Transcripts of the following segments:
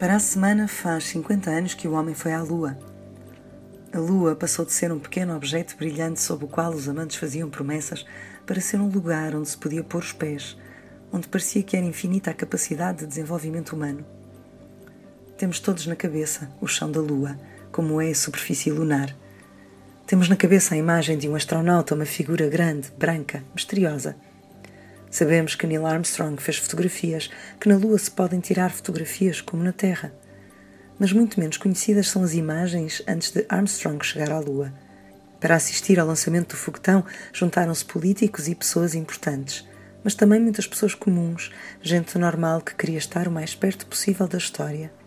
Para a semana faz 50 anos que o homem foi à Lua. A Lua passou de ser um pequeno objeto brilhante sob o qual os amantes faziam promessas para ser um lugar onde se podia pôr os pés, onde parecia que era infinita a capacidade de desenvolvimento humano. Temos todos na cabeça o chão da Lua, como é a superfície lunar. Temos na cabeça a imagem de um astronauta, uma figura grande, branca, misteriosa Sabemos que Neil Armstrong fez fotografias, que na Lua se podem tirar fotografias como na Terra. Mas muito menos conhecidas são as imagens antes de Armstrong chegar à Lua. Para assistir ao lançamento do foguetão, juntaram-se políticos e pessoas importantes, mas também muitas pessoas comuns, gente normal que queria estar o mais perto possível da história.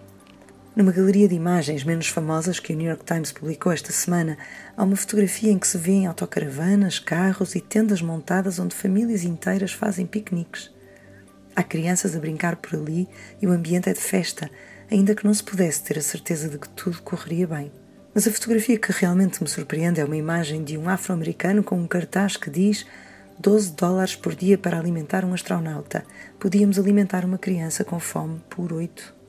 Numa galeria de imagens menos famosas que o New York Times publicou esta semana, há uma fotografia em que se vêem autocaravanas, carros e tendas montadas onde famílias inteiras fazem piqueniques. Há crianças a brincar por ali e o ambiente é de festa, ainda que não se pudesse ter a certeza de que tudo correria bem. Mas a fotografia que realmente me surpreende é uma imagem de um afro-americano com um cartaz que diz 12 dólares por dia para alimentar um astronauta. Podíamos alimentar uma criança com fome por 8.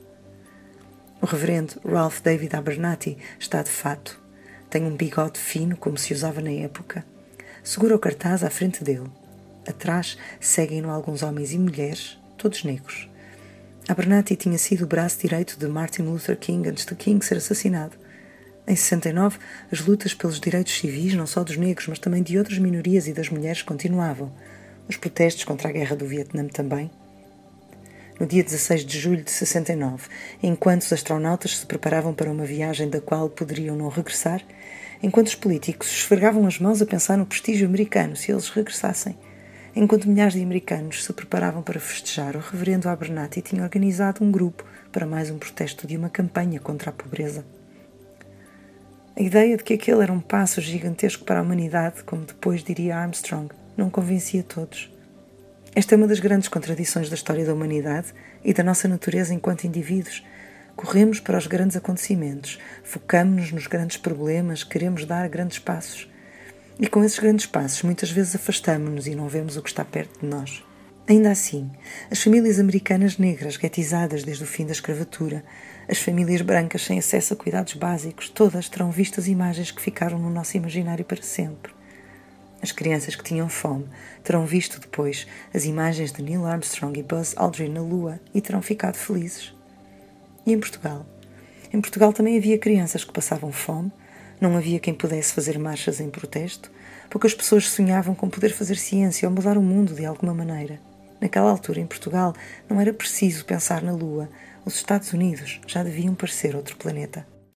O reverendo Ralph David Abernathy está de fato. Tem um bigode fino, como se usava na época. Segura o cartaz à frente dele. Atrás seguem-no alguns homens e mulheres, todos negros. Abernathy tinha sido o braço direito de Martin Luther King antes de King ser assassinado. Em 69, as lutas pelos direitos civis, não só dos negros, mas também de outras minorias e das mulheres, continuavam. Os protestos contra a guerra do Vietnã também no dia 16 de julho de 69, enquanto os astronautas se preparavam para uma viagem da qual poderiam não regressar, enquanto os políticos esfregavam as mãos a pensar no prestígio americano se eles regressassem, enquanto milhares de americanos se preparavam para festejar, o reverendo Abernathy tinha organizado um grupo para mais um protesto de uma campanha contra a pobreza. A ideia de que aquele era um passo gigantesco para a humanidade, como depois diria Armstrong, não convencia todos. Esta é uma das grandes contradições da história da humanidade e da nossa natureza enquanto indivíduos. Corremos para os grandes acontecimentos, focamos-nos nos grandes problemas, queremos dar grandes passos. E com esses grandes passos, muitas vezes afastamos-nos e não vemos o que está perto de nós. Ainda assim, as famílias americanas negras guetizadas desde o fim da escravatura, as famílias brancas sem acesso a cuidados básicos, todas terão visto as imagens que ficaram no nosso imaginário para sempre. As crianças que tinham fome terão visto depois as imagens de Neil Armstrong e Buzz Aldrin na Lua e terão ficado felizes. E em Portugal? Em Portugal também havia crianças que passavam fome, não havia quem pudesse fazer marchas em protesto, poucas pessoas sonhavam com poder fazer ciência ou mudar o mundo de alguma maneira. Naquela altura, em Portugal, não era preciso pensar na Lua. Os Estados Unidos já deviam parecer outro planeta.